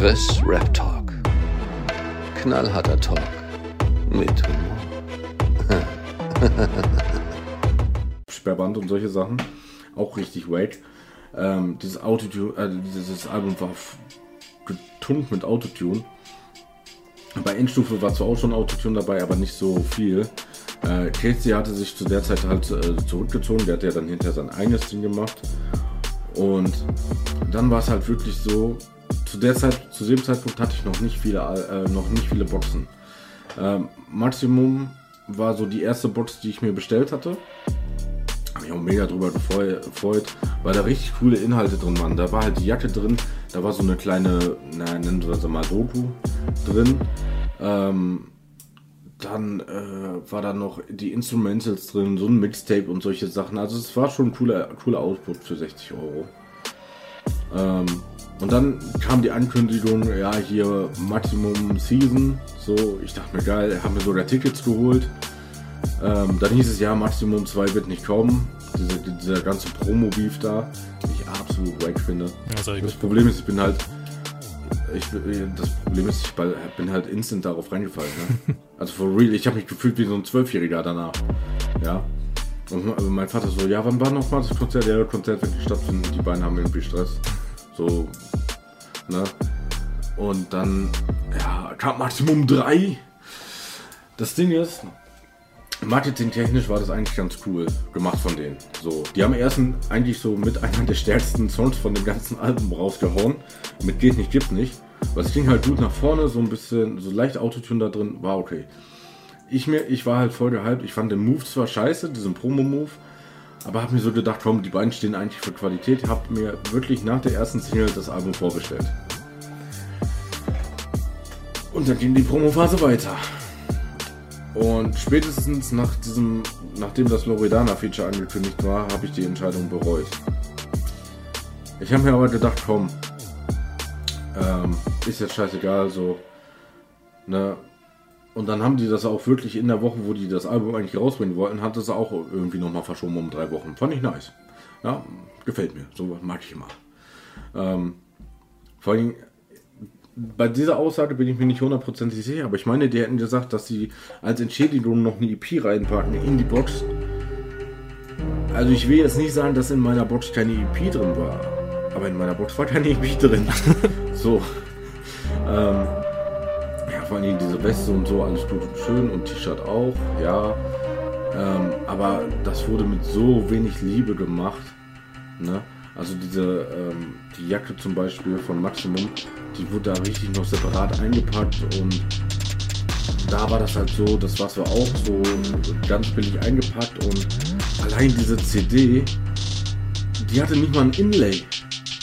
Chris Rap Talk. Knallharter Talk mit Humor. Sperrband und solche Sachen. Auch richtig wack. Ähm, dieses Autotune, äh, dieses Album war getunkt mit Autotune. Bei Endstufe war zwar auch schon Autotune dabei, aber nicht so viel. Äh, Casey hatte sich zu der Zeit halt äh, zurückgezogen, der hat ja dann hinterher sein eigenes Ding gemacht. Und dann war es halt wirklich so, zu der Zeit, zu dem Zeitpunkt hatte ich noch nicht viele, äh, noch nicht viele Boxen. Ähm, Maximum war so die erste Box, die ich mir bestellt hatte. Habe mich auch mega drüber gefreut, weil da richtig coole Inhalte drin waren. Da war halt die Jacke drin, da war so eine kleine, na, nennen wir sie mal Doku drin. Ähm, dann äh, war da noch die Instrumentals drin, so ein Mixtape und solche Sachen. Also es war schon ein cooler, cooler Output für 60 Euro. Ähm, und dann kam die Ankündigung, ja, hier Maximum Season. So, ich dachte mir, geil, haben wir sogar Tickets geholt. Ähm, dann hieß es, ja, Maximum 2 wird nicht kommen. Diese, dieser ganze Promo-Beef da, den ich absolut wack finde. Ja, das Problem ist, ich bin halt. Ich, das Problem ist, ich bin halt instant darauf reingefallen. Ne? Also for real, ich habe mich gefühlt wie so ein Zwölfjähriger danach. Ja. Und mein Vater so, ja, wann war nochmal das Konzert? Ja, das Konzert wird nicht stattfinden. Die beiden haben irgendwie Stress. So, ne? Und dann, ja, kam Maximum 3. Das Ding ist, marketingtechnisch war das eigentlich ganz cool gemacht von denen. So, die haben erst eigentlich so mit einer der stärksten Songs von dem ganzen Album rausgehauen. Mit geht nicht, gibt nicht. Was ging halt gut nach vorne, so ein bisschen, so leicht Autotune da drin, war okay. Ich, mir, ich war halt voll gehypt. Ich fand den Move zwar scheiße, diesen Promo-Move, aber habe mir so gedacht, komm, die beiden stehen eigentlich für Qualität. Habe mir wirklich nach der ersten Single das Album vorbestellt. Und dann ging die Promophase weiter. Und spätestens nach diesem, nachdem das Loredana-Feature angekündigt war, habe ich die Entscheidung bereut. Ich habe mir aber gedacht, komm, ähm, ist jetzt scheißegal, so, ne, und dann haben die das auch wirklich in der Woche, wo die das Album eigentlich rausbringen wollten, hat das auch irgendwie nochmal verschoben um drei Wochen. Fand ich nice. Ja, gefällt mir. So mag ich immer. Ähm, vor allem, bei dieser Aussage bin ich mir nicht hundertprozentig sicher, aber ich meine, die hätten gesagt, dass sie als Entschädigung noch eine EP reinpacken in die Box. Also ich will jetzt nicht sagen, dass in meiner Box keine EP drin war. Aber in meiner Box war keine EP drin. so. Ähm, vor allem diese Weste und so, alles gut und schön und T-Shirt auch, ja. Ähm, aber das wurde mit so wenig Liebe gemacht. Ne? Also diese, ähm, die Jacke zum Beispiel von Maximum, die wurde da richtig noch separat eingepackt und da war das halt so, das war zwar auch so ganz billig eingepackt und allein diese CD, die hatte nicht mal ein Inlay.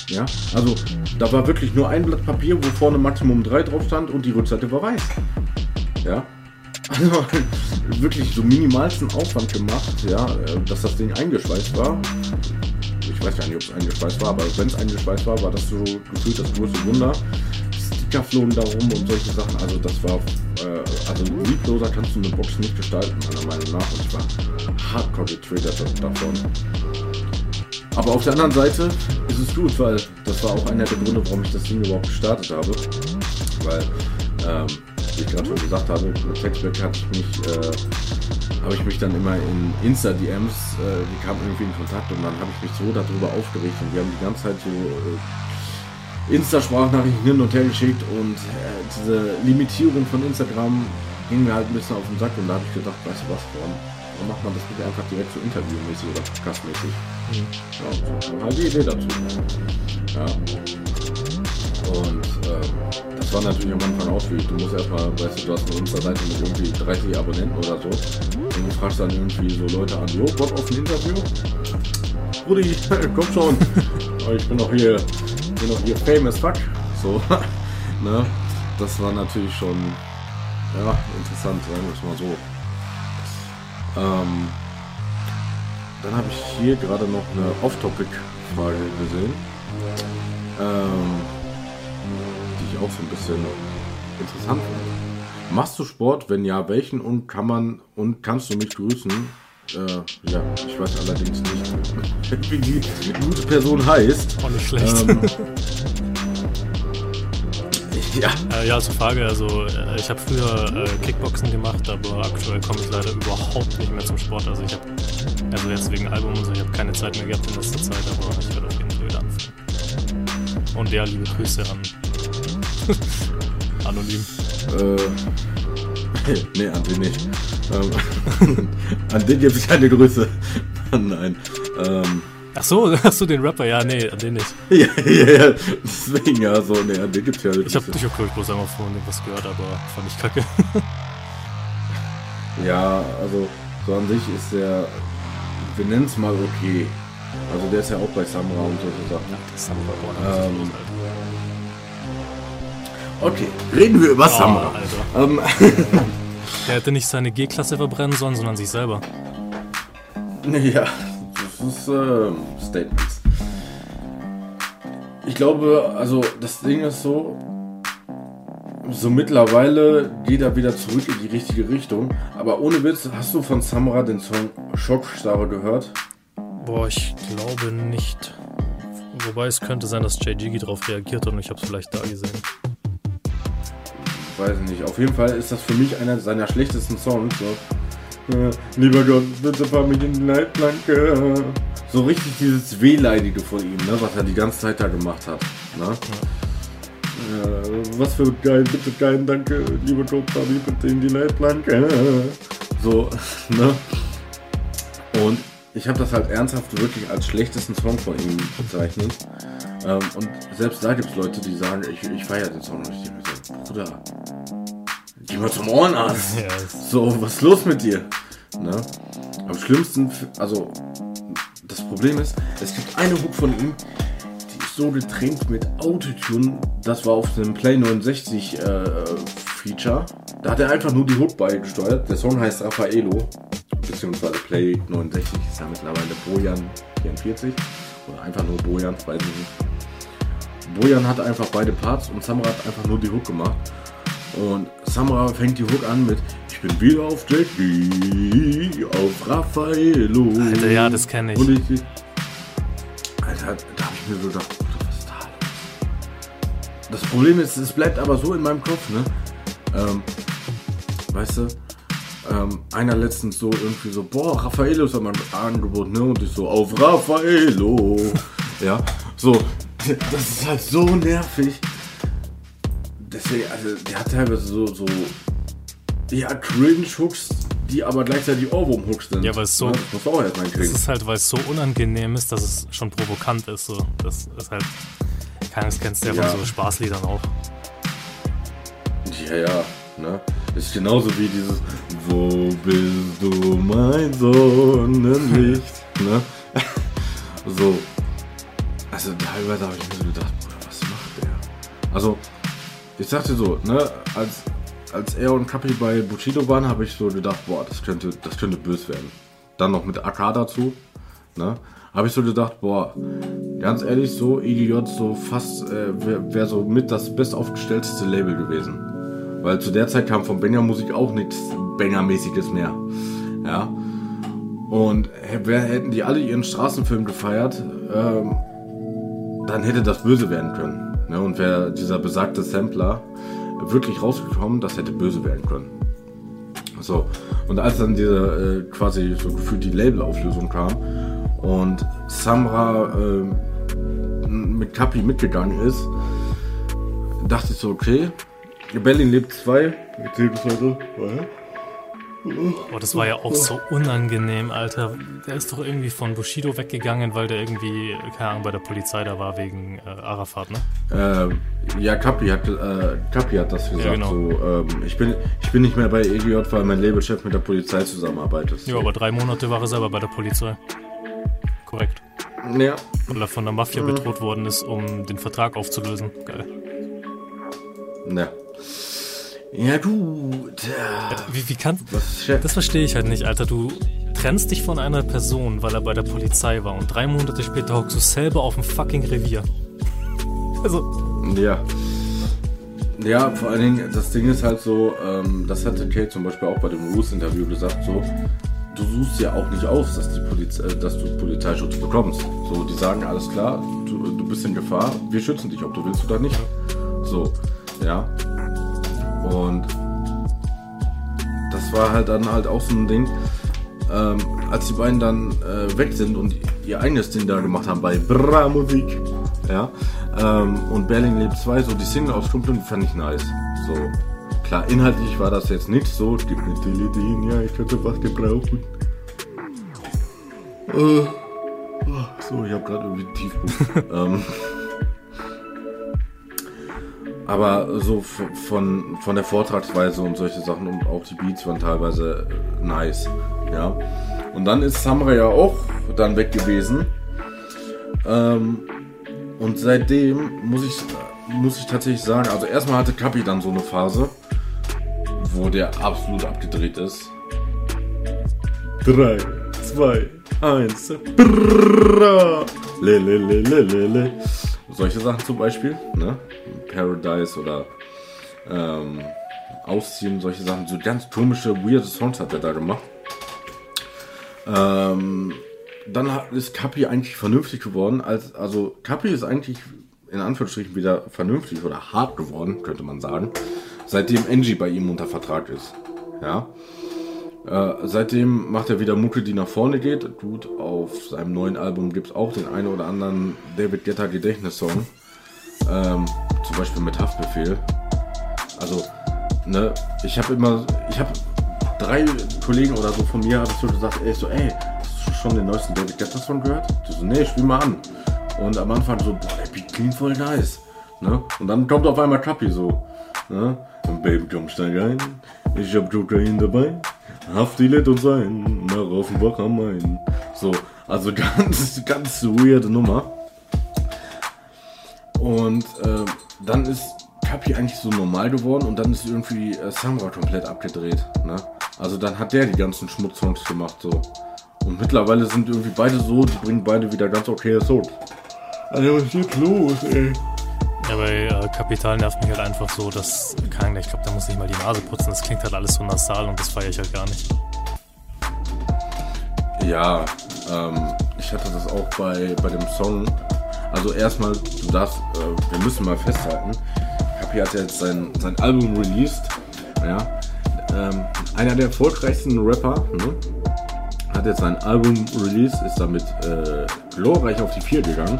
Ja, also da war wirklich nur ein Blatt Papier, wo vorne Maximum 3 drauf stand und die Rückseite war weiß. Ja, also wirklich so minimalsten Aufwand gemacht, ja, äh, dass das Ding eingeschweißt war. Ich weiß gar nicht, ob es eingeschweißt war, aber wenn es eingeschweißt war, war das so gefühlt das größte Wunder. Sticker flogen da rum und solche Sachen. Also das war, äh, also liebloser kannst du eine Box nicht gestalten, meiner Meinung nach. Und ich war hardcore getriggert davon. Aber auf der anderen Seite ist es gut, weil das war auch einer der Gründe, warum ich das Ding überhaupt gestartet habe. Weil, ähm, wie ich gerade schon gesagt habe, mit Textback hatte ich mich, äh, habe ich mich dann immer in Insta-DMs, äh, die kamen irgendwie in Kontakt und dann habe ich mich so darüber aufgeregt und wir haben die ganze Zeit so äh, Insta-Sprachnachrichten hin und her geschickt und äh, diese Limitierung von Instagram ging mir halt ein bisschen auf den Sack und da habe ich gedacht, weißt du was, warum, warum macht man das nicht einfach direkt so interviewmäßig oder podcastmäßig? Mhm. Ja, so halt die Idee dazu. Ja. Und ähm, das war natürlich am Anfang auch schwierig. Du musst erstmal, weißt du, du hast eine Insta-Seite mit irgendwie 30 Abonnenten oder so. Und du fragst dann irgendwie so Leute an, jo, Bock auf ein Interview? Rudi, komm schon. ich bin doch hier, bin doch hier famous fuck. So, ne? Das war natürlich schon, ja, interessant, sagen wir es mal so. Ähm, dann habe ich hier gerade noch eine Off-Topic-Frage gesehen, ähm, die ich auch so ein bisschen interessant finde. Machst du Sport? Wenn ja, welchen? Und kann man und kannst du mich grüßen? Äh, ja, ich weiß allerdings nicht, wie die gute Person heißt. Auch nicht schlecht. Ähm, Ja. Äh, ja, zur Frage. Also, äh, ich habe früher äh, Kickboxen gemacht, aber aktuell komme ich leider überhaupt nicht mehr zum Sport. Also, ich habe, also jetzt wegen Album und so, ich habe keine Zeit mehr gehabt in letzter Zeit, aber ich werde auf jeden Fall wieder anfangen. Und ja, liebe Grüße an Anonym. Äh, nee, an den nicht. Ähm, an den gibt es keine Grüße. Nein. Ähm, Ach so, hast du den Rapper? Ja, nee, an den nicht. ja, ja, ja, deswegen, ja, so, nee, an den gibt's ja Ich habe ich hab, glaub ich, bloß einmal dem was gehört, aber fand ich kacke. Ja, also, so an sich ist der, wir nennen es mal okay. Also, der ist ja auch bei Samra und so Sachen. Ja, haben wir aber Ähm, Okay, reden wir über Samra. Alter. Ähm, Der hätte nicht seine G-Klasse verbrennen sollen, sondern sich selber. Ja, das ist ähm, Statements. Ich glaube, also das Ding ist so, so mittlerweile geht er wieder zurück in die richtige Richtung. Aber ohne Witz, hast du von Samra den Song Schockstarre gehört? Boah, ich glaube nicht. Wobei es könnte sein, dass Jay Jiggy darauf reagiert hat und ich habe es vielleicht da gesehen. Weiß ich nicht. Auf jeden Fall ist das für mich einer seiner schlechtesten Songs. So. Lieber Gott, bitte fahr mich in die Leitplanke. So richtig dieses Wehleidige von ihm, ne, was er die ganze Zeit da gemacht hat. Ne? Äh, was für geil, bitte kein Danke, lieber Gott, fahr mich bitte in die Leitplanke. So, ne? Und ich habe das halt ernsthaft wirklich als schlechtesten Song von ihm bezeichnet. Ähm, und selbst da gibt es Leute, die sagen, ich, ich feiere den Song nicht. Ich so, Bruder, geh mal zum Ohrenarzt. Ja, So, was ist los mit dir? Ne? Am schlimmsten, also das Problem ist, es gibt eine Hook von ihm, die ist so getränkt mit Autotune. Das war auf dem Play 69 äh, Feature. Da hat er einfach nur die Hook beigesteuert. Der Song heißt Raffaello, beziehungsweise Play 69 ist ja mittlerweile Bojan 44 oder einfach nur Bojan, weiß ich nicht. Bojan hat einfach beide Parts und Samra hat einfach nur die Hook gemacht. Und Samra fängt die Hook an mit Ich bin wieder auf Jackie, auf Raffaello. Alter, ja, das kenn ich. Und ich Alter, da habe ich mir so gedacht, Bruder, was ist da los? Das Problem ist, es bleibt aber so in meinem Kopf, ne? Ähm, weißt du, ähm, einer letztens so irgendwie so, boah, Raffaello ist ein Angebot, ne? Und ich so, auf Raffaello. ja, so, das ist halt so nervig. Deswegen, also, der hat teilweise so, so, ja, Cringe-Hooks, die aber gleichzeitig Ohrwurm-Hooks sind. Ja, weil es so- Ne? Das musst du auch erstmal Das hinkriegen. ist halt, weil es so unangenehm ist, dass es schon provokant ist. So. Das ist halt. Keine Ahnung, das kennst du ja, Ja. von so Spaßliedern auch. Ja, ja, ne? Ist genauso wie dieses Wo bist du, mein Sonnenlicht, ne? so. Also teilweise habe ich mir so gedacht, Bruder, was macht der? Also, ich sagte so, ne, als, als er und Kapi bei Bushido waren, habe ich so gedacht, boah, das könnte, das könnte böse werden. Dann noch mit AK dazu, ne? Habe ich so gedacht, boah, ganz ehrlich, so EGJ so fast äh, wäre wär so mit das bestaufgestellteste Label gewesen. Weil zu der Zeit kam von Banger Musik auch nichts Banger-mäßiges mehr. Ja. Und wer- hätten die alle ihren Straßenfilm gefeiert, ähm, dann hätte das böse werden können. Ne? Und wäre dieser besagte Sampler wirklich rausgekommen, das hätte böse werden können. So. Und als dann diese äh, quasi so gefühlt die Labelauflösung kam und Samra ähm, mit Kapi mitgegangen ist, dachte ich so, okay, Berlin lebt 2. Erzählt es heute. Boah, das war ja auch so unangenehm, Alter. Der ist doch irgendwie von Bushido weggegangen, weil der irgendwie, keine Ahnung, bei der Polizei da war wegen äh, Arafat, ne? Äh, ja, Kapi hat, äh, Kapi hat das gesagt. genau. so, ähm, ich, bin, ich bin nicht mehr bei EGJ, weil mein Labelchef mit der Polizei zusammenarbeitet. Ja, aber drei Monate war er selber bei der Polizei. Korrekt. Ja, Weil er von der Mafia bedroht worden ist, um den Vertrag aufzulösen. Geil. ja. Ja, gut. Wie, wie kann. Das verstehe ich halt nicht, Alter. Du trennst dich von einer Person, weil er bei der Polizei war und drei Monate später hockst du selber auf dem fucking Revier. Also, Ja. Ja, vor allen Dingen, das Ding ist halt so, ähm, das hatte Kate zum Beispiel auch bei dem Roos-Interview gesagt, so, du suchst ja auch nicht aus, dass, die Poliz äh, dass du Polizeischutz bekommst. So, die sagen, alles klar, du, du bist in Gefahr, wir schützen dich, ob du willst oder nicht. So. Ja. Und das war halt dann halt auch so ein Ding, ähm, als die beiden dann äh, weg sind und ihr eigenes Ding da gemacht haben bei Bra Musik. Ja. Ähm, und Berlin lebt 2, so die Single aus Stumpeln fand ich nice. So. Klar, inhaltlich war das jetzt nicht so. Es gibt eine Teledin, ja, ich hätte was gebraucht. Äh, so, ich habe gerade irgendwie Tiefpunkt. ähm, aber so von, von der Vortragsweise und solche Sachen und auch die Beats waren teilweise äh, nice. Ja. Und dann ist Samra ja auch dann weg gewesen. Ähm, und seitdem muss ich, muss ich tatsächlich sagen, also erstmal hatte Kapi dann so eine Phase, wo der absolut abgedreht ist. 3, 2, 1. Le, le, le, le, le, le. Solche Sachen zum Beispiel, ne? Paradise oder ähm, Ausziehen, solche Sachen. So ganz komische, weirde Songs hat er da gemacht. Ähm, dann ist Kapi eigentlich vernünftig geworden. Als, also Kapi ist eigentlich in Anführungsstrichen wieder vernünftig oder hart geworden, könnte man sagen, seitdem Angie bei ihm unter Vertrag ist. Ja. Äh, seitdem macht er wieder Mucke, die nach vorne geht. Gut, auf seinem neuen Album gibt es auch den einen oder anderen David Guetta Gedächtnissong. Ähm, zum Beispiel mit Haftbefehl. Also, ne, ich habe immer, ich habe drei Kollegen oder so von mir, habe ich so gesagt, ey, so, ey, hast du schon den neuesten David Guetta Song gehört? Die so, nee, spiel mal an. Und am Anfang so, boah, der Beat klingt voll nice. Ne? Und dann kommt auf einmal Kapi so. Ne? Und Baby, komm, steig ein. Ich hab Kokain dabei. Haftilet und sein. Nach Offenbach am Main. So, also ganz, ganz weirde Nummer. Und äh, dann ist Kapi eigentlich so normal geworden und dann ist irgendwie äh, Samra komplett abgedreht. Ne? Also dann hat der die ganzen Schmutzsongs gemacht so. Und mittlerweile sind irgendwie beide so, die bringen beide wieder ganz okay Songs. Also was ist jetzt los, ey? Ja, bei äh, Kapital nervt mich halt einfach so, dass, keine Ahnung, ich glaube, da muss ich mal die Nase putzen. Das klingt halt alles so nasal und das feiere ich halt gar nicht. Ja, ähm, ich hatte das auch bei, bei dem Song. Also erstmal, du darfst, äh, wir müssen mal festhalten, Kapi hat jetzt sein, sein Album released. Ja, ähm, einer der erfolgreichsten Rapper, ne? hat jetzt sein Album released, ist damit äh, glorreich auf die 4 gegangen.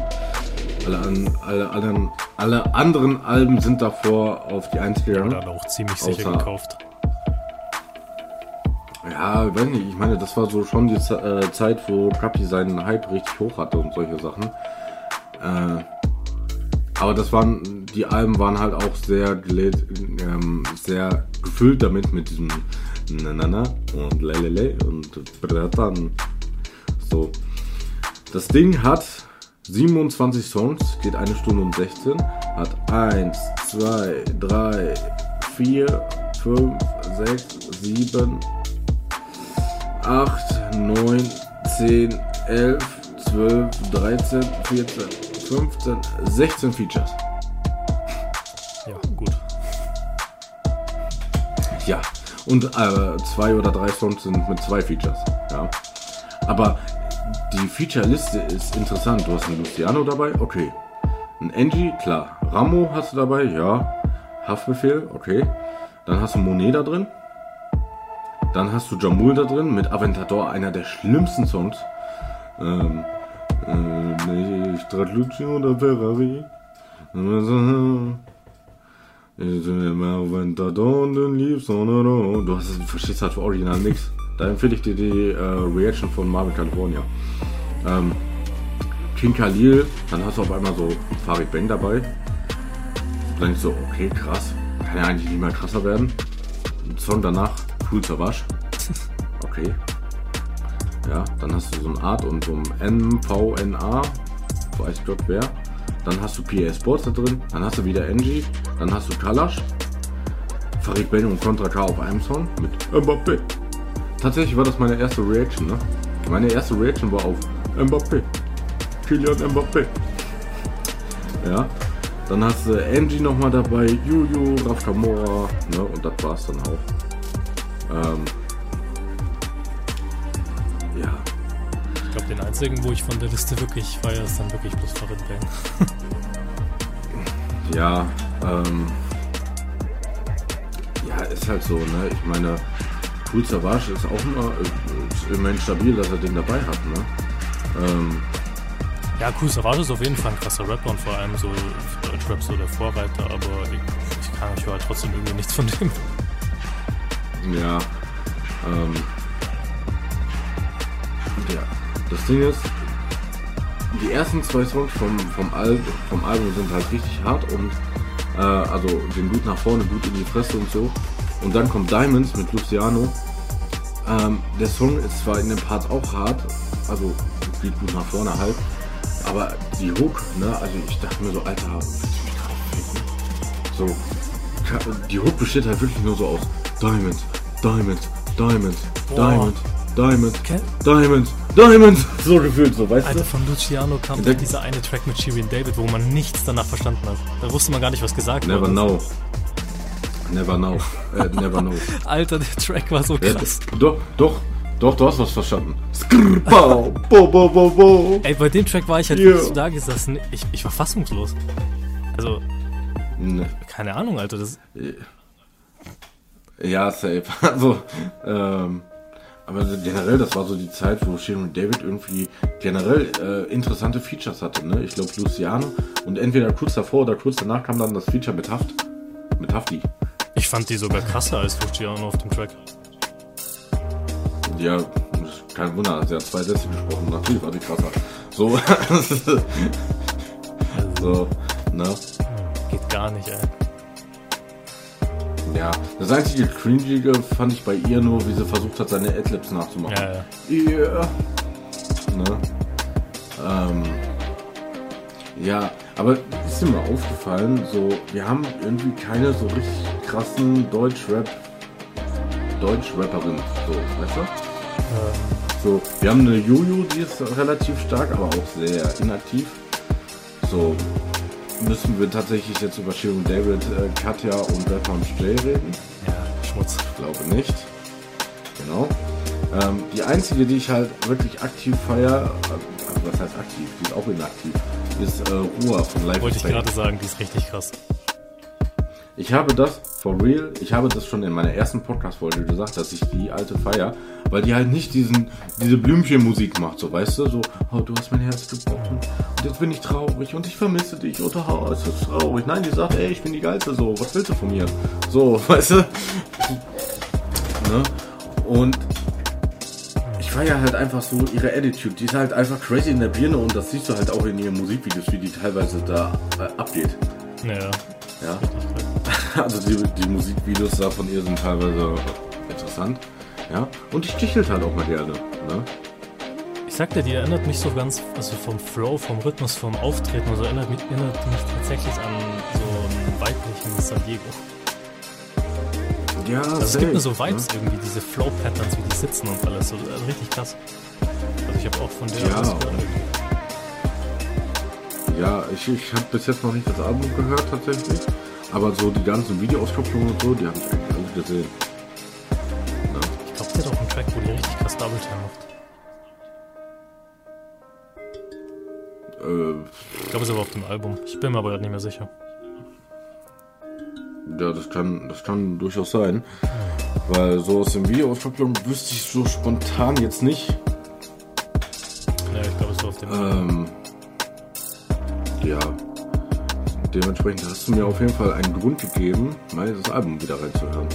Alle, an, alle, alle, alle anderen Alben sind davor auf die 1 gegangen. Oder auch ziemlich sicher Außer- gekauft. Ja, weiß nicht, ich meine, das war so schon die äh, Zeit, wo Kapi seinen Hype richtig hoch hatte und solche Sachen. Äh, aber das waren, die Alben waren halt auch sehr, ähm, sehr gefüllt damit, mit diesem Nanana und Lelele und Bratan. So. Das Ding hat 27 Songs, geht eine Stunde und 16, hat 1, 2, 3, 4, 5, 6, 7, 8, 9, 10, 11, 12, 13, 14, 15, 16 Features. Ja, gut. Ja. Und äh, zwei oder drei Songs sind mit zwei Features. Ja. Aber die Feature-Liste ist interessant. Du hast einen Luciano dabei, okay. Ein Angie, klar. Ramo hast du dabei, ja. Haftbefehl, okay. Dann hast du Monet da drin. Dann hast du Jamul da drin mit Aventador, einer der schlimmsten Songs. Ähm, äh, Stradlucci oder Ferrari. Du hast, du verstehst halt für Original nix. Da empfehle ich dir die äh, Reaction von Marvin California. Ähm, King Khalil, dann hast du auf einmal so Farid Bang dabei. Dann denkst du, okay, krass. Kann ja eigentlich nicht mehr krasser werden. Ein Song danach, Cool Savage. Okay. Ja, dann hast du so ein Art und so ein MVNA. Weiß Gott wer. Dann hast du PA Sports da drin. Dann hast du wieder Angie. Dann hast du Kalash. Farid Bang und Contra K auf einem Song mit Mbappé. Tatsächlich war das meine erste Reaction, ne? Meine erste Reaction war auf Mbappé. Kylian Mbappé. Ja. Dann hast du Angie nochmal dabei, Juju, Raf Kamora, ne? Und das war's dann auch. Ähm, Ich glaube, den einzigen, wo ich von der Liste wirklich feiere, ist dann wirklich bloß Farid Bang. Ja, ähm, ja, ist halt so, ne? Ich meine, Cool Savage ist auch immer, ist immerhin stabil, dass er den dabei hat, ne? Ähm, ja, Cool Savage ist auf jeden Fall ein krasser Rapper und vor allem so Deutschrap so der Vorreiter, aber ich, ich kann, ich höre halt trotzdem irgendwie nichts von dem. Ja, ähm, ja, das Ding ist, die ersten zwei Songs vom, vom, Al vom Album sind halt richtig hart und äh, also den gut nach vorne, gut in die Fresse und so. Und dann kommt Diamonds mit Luciano. Ähm, der Song ist zwar in den Parts auch hart, also geht gut nach vorne halt, aber die Hook, ne, also ich dachte mir so, Alter, willst du mich gerade So, die Hook besteht halt wirklich nur so aus Diamonds, Diamonds, Diamonds, Boah. Diamonds, Diamonds, okay. Diamonds, Diamonds. So gefühlt, so, weißt Alter, du? von Luciano kam der, dieser eine Track mit Shirin David, wo man nichts danach verstanden hat. Da wusste man gar nicht, was gesagt Never wurde. Know. Never know. Äh, never know. Alter, der Track war so krass. Ja, doch, doch, doch, du hast was verstanden. Skrr, bo, bo, bo, bo. Ey, bei dem Track war ich halt yeah. so da gesessen. Ich, ich war fassungslos. Also, ne. keine Ahnung, Alter. Das ja, safe. Also, ähm, aber generell, das war so die Zeit, wo Sharon David irgendwie generell äh, interessante Features hatte. Ne? Ich glaube, Luciano und entweder kurz davor oder kurz danach kam dann das Feature mit Haft. Mit Hafti. Ich fand die sogar krasser als Luciano auf dem Track. Ja, kein Wunder, sie hat zwei Sätze gesprochen. Natürlich war die krasser. So. so, ne? Geht gar nicht, ey. Ja, das einzige Cringige fand ich bei ihr nur, wie sie versucht hat, seine Adlibs nachzumachen. Ja, ja. Yeah. Ne? Ähm, ja, aber ist dir mal aufgefallen, so, wir haben irgendwie keine so richtig krassen Deutsch-Rap, Deutsch-Rapperin, so, weißt du? Ja. So, wir haben eine Juju, die ist relativ stark, aber auch sehr inaktiv. So, müssen wir tatsächlich jetzt über Sharon David, äh, Katja und Rapper Jay reden? Ja, Schmutz. Ich glaube nicht. Genau. Ähm, die einzige, die ich halt wirklich aktiv feiere, äh, also was heißt aktiv, die ist auch inaktiv, ist äh, Ruhr von Life Wollte ich gerade sagen, die ist richtig krass. Ich habe das, for real, ich habe das schon in meiner ersten Podcast-Folge gesagt, dass ich die alte feier, weil die halt nicht diesen, diese Blümchenmusik macht, so weißt du, so, oh, du hast mein Herz gebrochen und jetzt bin ich traurig und ich vermisse dich oder oh, es ist traurig. Nein, die sagt, ey, ich bin die Geilste, so, was willst du von mir? So, weißt du? ne? Und ich feiere halt einfach so ihre Attitude. Die ist halt einfach crazy in der Birne und das siehst du halt auch in ihren Musikvideos, wie die teilweise da äh, abgeht. Ja. Ja. Also die, die Musikvideos da von ihr sind teilweise interessant. Ja. Und die stichelt halt auch mal gerne. Ne? Ich sag dir, die erinnert mich so ganz, also vom Flow, vom Rhythmus, vom Auftreten, also erinnert mich, erinnert mich tatsächlich an so einen weiblichen San Diego. Ja, also es gibt mir so Vibes ne? irgendwie, diese Flow-Patterns, wie die sitzen und alles. So, also richtig krass. Also ich habe auch von der ja. Ja, ich, ich habe bis jetzt noch nicht das Album gehört tatsächlich. Aber so die ganzen Videoauskopplungen und so, die habe ich eigentlich alle gesehen. Ja. Ich glaube, der hat auch einen Track, wo die richtig krass Double Time macht. Äh, ich glaube, es ist aber auf dem Album. Ich bin mir aber gerade nicht mehr sicher. Ja, das kann, das kann durchaus sein. Weil so aus dem Videoauskopplung wüsste ich so spontan jetzt nicht. Ja, ich glaube, es ist auf dem ähm, Ja. Dementsprechend hast du mir auf jeden Fall einen Grund gegeben, mal das Album wieder reinzuhören.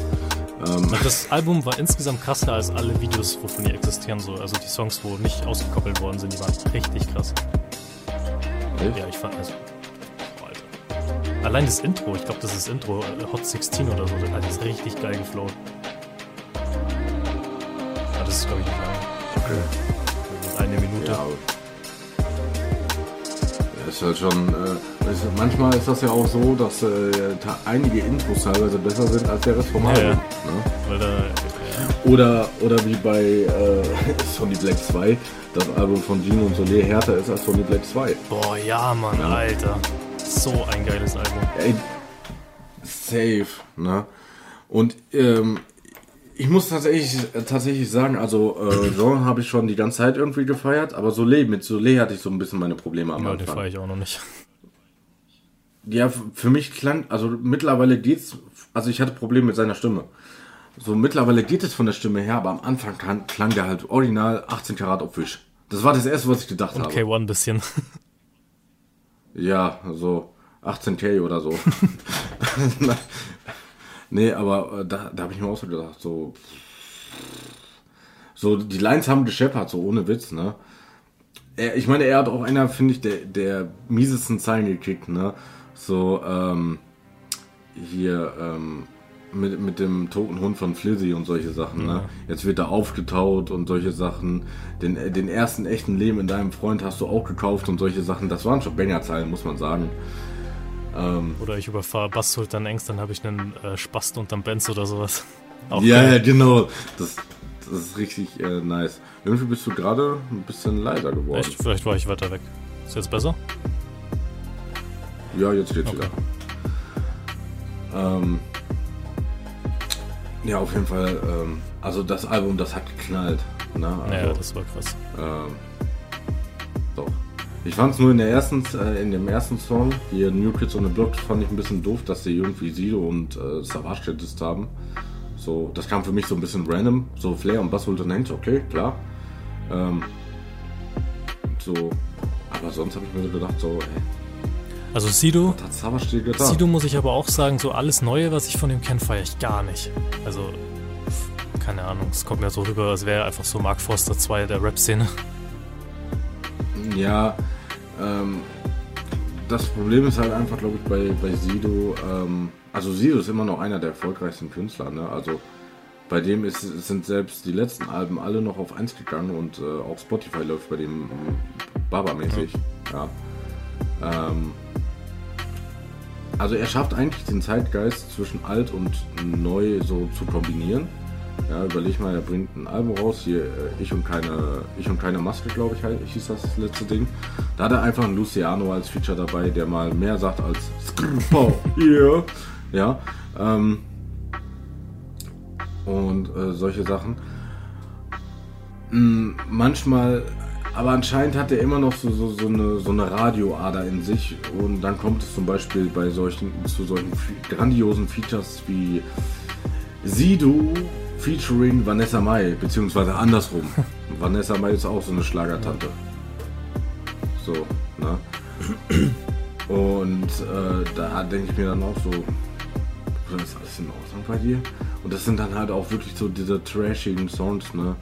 Ähm, das Album war insgesamt krasser als alle Videos, wovon die existieren. So. Also die Songs, wo nicht ausgekoppelt worden sind, die waren richtig krass. Echt? Ja, ich fand also. Oh, Alter. Allein das Intro, ich glaube, das ist das Intro, äh, Hot 16 oder so, das ist richtig geil geflowt. Ja, das ist, glaube ich, nicht lang. Okay. Eine Minute. Ja, ist halt schon. Äh, ist, manchmal ist das ja auch so, dass äh, einige Intros teilweise besser sind als der Rest vom Album. Ja, ne? Weil da, ja. Oder, oder wie bei äh, Sony Black 2, das Album von Gino und Soleil härter ist als Sony Black 2. Boah, ja, Mann, ja. Alter. So ein geiles Album. Ey, safe, ne? Und ähm, ich muss tatsächlich, tatsächlich sagen, also äh, Jean habe ich schon die ganze Zeit irgendwie gefeiert, aber Soleil, mit Soleil hatte ich so ein bisschen meine Probleme am ja, Anfang. den feiere ich auch noch nicht. Ja, für mich klang, also mittlerweile geht's, also ich hatte Probleme mit seiner Stimme. So mittlerweile geht es von der Stimme her, aber am Anfang klang, klang der halt original 18 Karat auf Fisch. Das war das erste, was ich gedacht Und habe. K1 ein bisschen. Ja, so 18k oder so. nee, aber äh, da, da habe ich mir auch so gedacht, so. So, die Lines haben gescheppert, so ohne Witz, ne? Er, ich meine, er hat auch einer, finde ich, der, der miesesten Zeilen gekickt, ne? So, ähm, hier, ähm, mit, mit dem toten Hund von Flizzy und solche Sachen, ne? Jetzt wird er aufgetaut und solche Sachen. Den, äh, den ersten echten Leben in deinem Freund hast du auch gekauft und solche Sachen. Das waren schon Banger-Zeilen, muss man sagen. Ähm, Oder ich überfahre Bass-Sultan Engst, dann habe ich einen äh, Spast unterm Benz oder sowas. Auch ja, ja, genau. Das, das ist richtig äh, nice. Irgendwie bist du gerade ein bisschen leiser geworden. Echt? Vielleicht war ich weiter weg. Ist jetzt besser? Ja, jetzt geht's Okay. wieder. Ähm, ja, auf jeden Fall. Ähm, also das Album, das hat geknallt. Ne? Also, Naja, das war krass. ähm. Ich fand es nur in der ersten, äh, in dem ersten Song, hier New Kids on the Block, fand ich ein bisschen doof, dass sie irgendwie Sido und äh, Savage gedisst haben. So, das kam für mich so ein bisschen random. So Flair und Bass Hengst, okay, klar. Ähm, so, aber sonst habe ich mir gedacht, so, ey, Also Sido? Sido muss ich aber auch sagen, so alles Neue, was ich von ihm kenne, feiere ich gar nicht. Also, keine Ahnung, es kommt mir so rüber, als wäre einfach so Mark Forster 2 der Rap-Szene. Ja, ähm, das Problem ist halt einfach, glaube ich, bei, bei Sido, ähm, also Sido ist immer noch einer der erfolgreichsten Künstler, ne? Also bei dem ist, sind selbst die letzten Alben alle noch auf 1 gegangen und äh, auch Spotify läuft bei dem Baba-mäßig. Ja. Ähm, also er schafft eigentlich den Zeitgeist zwischen alt und neu so zu kombinieren. Ja, überleg mal, er bringt ein Album raus, hier äh, Ich und keine, ich und keine Maske, glaube ich, halt, hieß das, das letzte Ding. Da hat er einfach einen Luciano als Feature dabei, der mal mehr sagt als Skrippo, yeah. Ja. Ähm, und äh, solche Sachen. Mm, manchmal, aber anscheinend hat er immer noch so, so, so, eine, so eine Radioader in sich und dann kommt es zum Beispiel bei solchen, zu solchen grandiosen Features wie Sido featuring Vanessa Mai, beziehungsweise andersrum. Vanessa Mai ist auch so eine Schlagertante. So, ne? Und äh, da denke ich mir dann auch so, das ist alles in Ordnung bei dir? Und das sind dann halt auch wirklich so diese trashigen Songs, ne?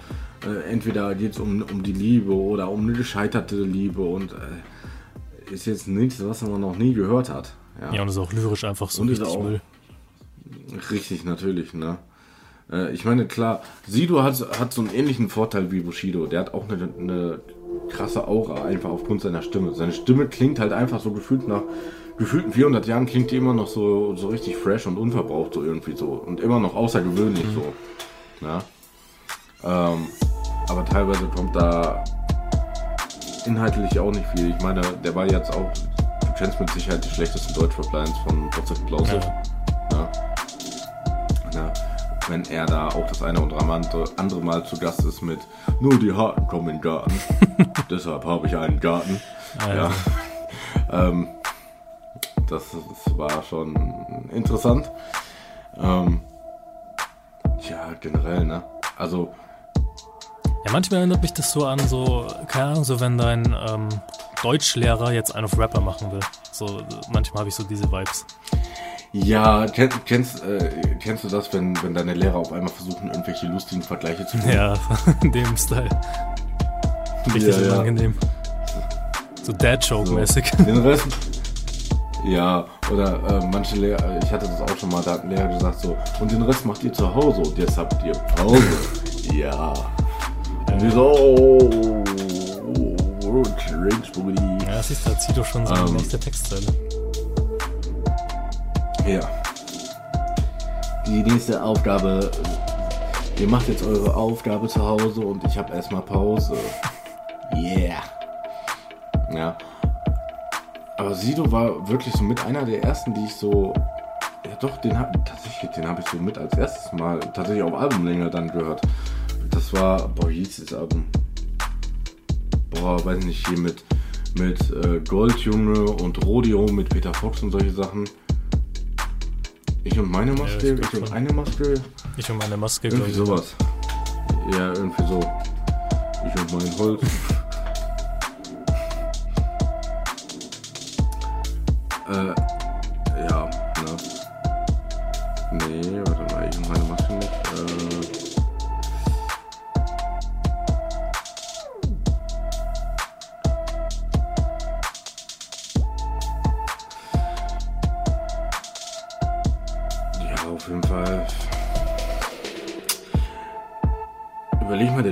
Äh, entweder geht es um, um die Liebe oder um eine gescheiterte Liebe und äh, ist jetzt nichts, was man noch nie gehört hat. Ja, Ja, und ist auch lyrisch einfach so Und richtig auch- Müll. richtig, natürlich, ne? Äh, ich meine, klar, Sido hat, hat so einen ähnlichen Vorteil wie Bushido. Der hat auch eine, eine krasse Aura, einfach aufgrund seiner Stimme. Seine Stimme klingt halt einfach so gefühlt nach gefühlten 400 Jahren klingt die immer noch so, so richtig fresh und unverbraucht, so irgendwie so. Und immer noch außergewöhnlich so. Ja. Ähm, aber teilweise kommt da inhaltlich auch nicht viel. Ich meine, der war jetzt auch, du kennst mit Sicherheit die schlechtesten Deutsch-Replies von Prozent Klausen. Ja. Ja. Wenn er da auch das eine oder andere andere Mal zu Gast ist mit Nur die Harten kommen in den Garten. Deshalb habe ich einen Garten. Ah, ja. ja. ähm, das, das war schon interessant. Ähm, ja, generell, ne? Also, Ja, manchmal erinnert mich das so an so, keine Ahnung, so wenn dein ähm, Deutschlehrer jetzt einen auf Rapper machen will. So, manchmal habe ich so diese Vibes. Ja, kenn, kennst, äh, kennst du das, wenn, wenn deine Lehrer auf einmal versuchen, irgendwelche lustigen Vergleiche zu finden? Ja, in dem Style. Richtig Ja, ja. unangenehm. So Dad-Joke-mäßig. Den Rest. Ja, oder äh, manche Lehrer, ich hatte das auch schon mal, da hat ein Lehrer gesagt so, und den Rest macht ihr zu Hause und jetzt habt ihr Pause. ja. Und die so, oh, oh, cringe, Brudi. Ja, siehst du, da zieht doch schon so eine Ähm. nächste Textzeile. Ja. Die nächste Aufgabe, ihr macht jetzt eure Aufgabe zu Hause und ich habe erstmal Pause. Yeah. Ja. Aber Sido war wirklich so mit einer der ersten, die ich so. Ja doch, den hab, tatsächlich, den habe ich so mit als erstes Mal tatsächlich auf Albumlänge dann gehört. Das war, boah, wie hieß das Album? Boah, weiß nicht, hier mit mit äh, Goldjunge und Rodeo mit Peter Fox und solche Sachen. Ich und meine Maske, Ja, ich ich, und schon. eine Maske, Ich und meine Maske, irgendwie sowas. Ja, irgendwie so. Ich und mein Holz. äh, ja, ne. Nee,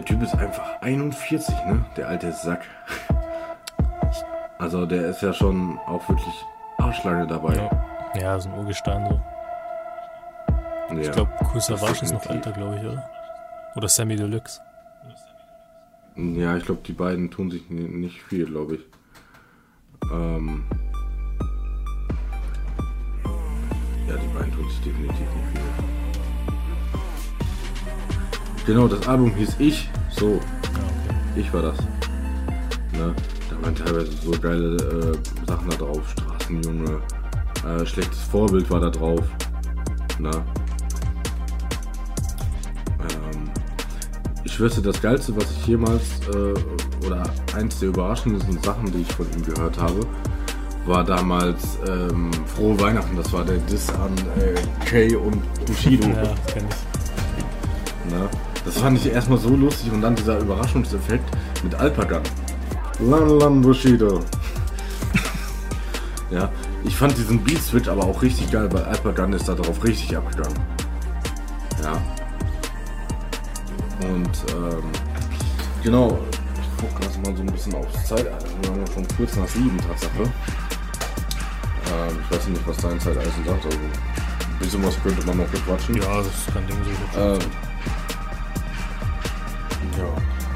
Typ ist einfach 41, ne? Der alte Sack. Also der ist ja schon auch wirklich arschlange dabei. Ja. ja, so ein Urgestein so. Ja. Ich glaube, Savage ist noch älter, glaube ich, oder? Oder Sammy Deluxe. Ja, ich glaube, die beiden tun sich ni- nicht viel, glaube ich. Ähm ja, die beiden tun sich definitiv nicht viel. Genau, das Album hieß Ich. So, Ja, okay. ich war das. Ne? Da waren teilweise so geile äh, Sachen da drauf. Straßenjunge. Äh, schlechtes Vorbild war da drauf. Ne? Ähm, ich dir, das Geilste, was ich jemals, äh, oder eins der überraschendsten Sachen, die ich von ihm gehört habe, war damals ähm, Frohe Weihnachten. Das war der Diss an äh, Kay und Bushido. Ja, kenn ich. Ne? Das fand ich erstmal so lustig und dann dieser Überraschungseffekt mit Alpagan. Lan Lan Bushido. ja, ich fand diesen Beat Switch aber auch richtig geil, weil Alpagan ist da drauf richtig abgegangen. Ja. Und ähm, genau, ich gucke gerade mal so ein bisschen aufs Zeitalter. Wir haben ja schon kurz nach sieben Tatsache. Ähm, ich weiß nicht, was dein Zeiteisen sagt, also ein bisschen was könnte man noch bequatschen. Ja, das ist kein Ding so. Ähm, ja,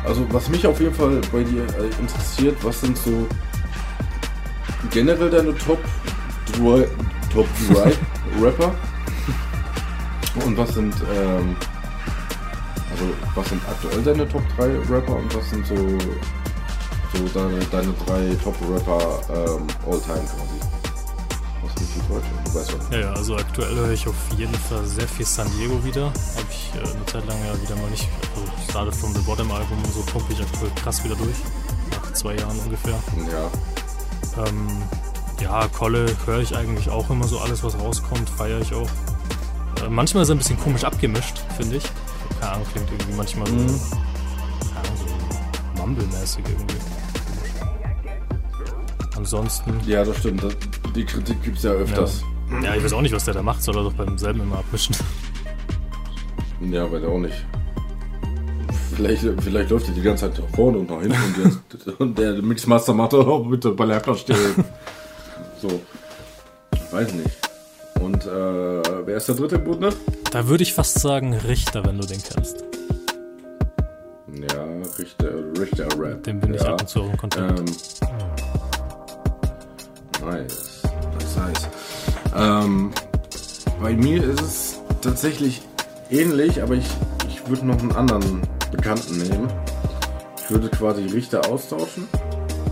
also was mich auf jeden Fall bei dir äh, interessiert, was sind so generell deine Top 3 Top 3 Rapper? Und was sind ähm, also was sind aktuell deine Top 3 Rapper und was sind so so deine, deine drei Top Rapper ähm, all time quasi? Was die Deutsche, du weißt schon. Ja, ja, also aktuell höre ich auf jeden Fall sehr viel San Diego wieder. Habe ich äh, eine Zeit lang ja wieder mal nicht. Also Started from the Bottom Album und so pumpe ich aktuell krass wieder durch. Nach zwei Jahren ungefähr. Ja, Ähm, ja, Kolle höre ich eigentlich auch immer so alles, was rauskommt, feiere ich auch. Äh, manchmal ist er ein bisschen komisch abgemischt, finde ich. Keine Ahnung, klingt irgendwie manchmal so, Mhm. keine Ahnung, so Mumble-mäßig irgendwie. Ansonsten, ja, das stimmt. Das, die Kritik gibt es ja öfters. ja, ich weiß auch nicht, was der da macht, soll er doch beim selben immer abmischen. Ja, weil auch nicht. Vielleicht, vielleicht läuft er die ganze Zeit nach vorne und nach hinten und, jetzt, und der Mixmaster macht oh, bitte bei Laptop stehen. so. Ich weiß nicht. Und äh, wer ist der dritte im Bunde? Da würde ich fast sagen Richter, wenn du den kennst. Ja, Richter, Richter Rap. Den bin ich ja. ab und zu auch in Kontakt. Ähm, nice. Nice. Ähm, bei mir ist es tatsächlich ähnlich, aber ich, ich würde noch einen anderen Bekannten nehmen. Ich würde quasi Richter austauschen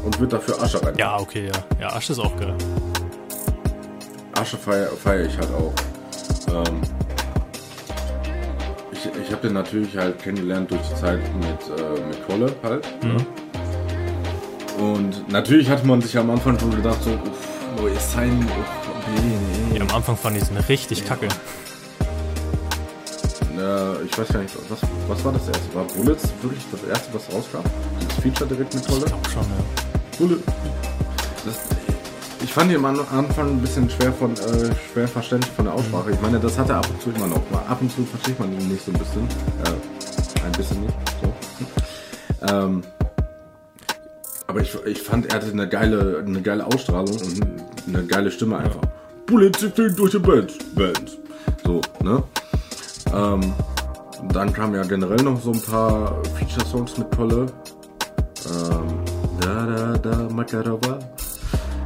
und würde dafür Asche rein. Ja, okay, ja. Ja, Asche ist auch geil. Asche feiere feier ich halt auch. Ähm, ich ich habe den natürlich halt kennengelernt durch die Zeit mit, äh, mit Kolle halt. Mhm. Ne? Und natürlich hatte man sich am Anfang schon gedacht, so, uff, wo ist sein. Uff, nee, nee. Ja, am Anfang fand ich es richtig kacke. Äh, ich weiß gar nicht, was, was war das erste? War Bullets wirklich das erste, was rauskam? Das Feature direkt mit Ich Kolle? glaube schon, ja. Bullet. Das, ich fand ihn am Anfang ein bisschen schwer, von, äh, schwer verständlich von der Aussprache. Ich meine, das hat er ab und zu immer noch. Mal ab und zu versteht man ihn nicht so ein bisschen. Äh, ein bisschen nicht. So. ähm, aber ich, ich fand, er hatte eine geile, eine geile Ausstrahlung und eine geile Stimme einfach. Bullet zickt durch die Band. Band. So, ne? Ähm, dann kamen ja generell noch so ein paar Feature-Songs mit Kolle. Ähm, da, da, da, Makarova.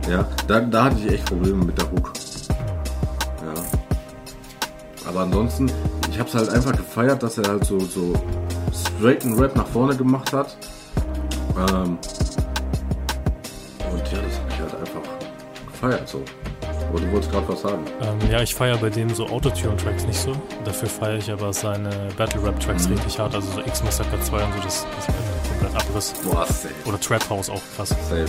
Ja, da, da hatte ich echt Probleme mit der Hook. Ja. Aber ansonsten, ich hab's halt einfach gefeiert, dass er halt so, so straighten Rap nach vorne gemacht hat. Ähm, feiert so. Aber du wolltest gerade was sagen. Ähm, ja, ich feiere bei dem so Autotune-Tracks nicht so. Dafür feiere ich aber seine Battle-Rap-Tracks Mhm. richtig hart. Also so X-Massaker 2 und so, das, das ist komplett Abriss. Boah, safe. Oder Trap House auch krass. Safe.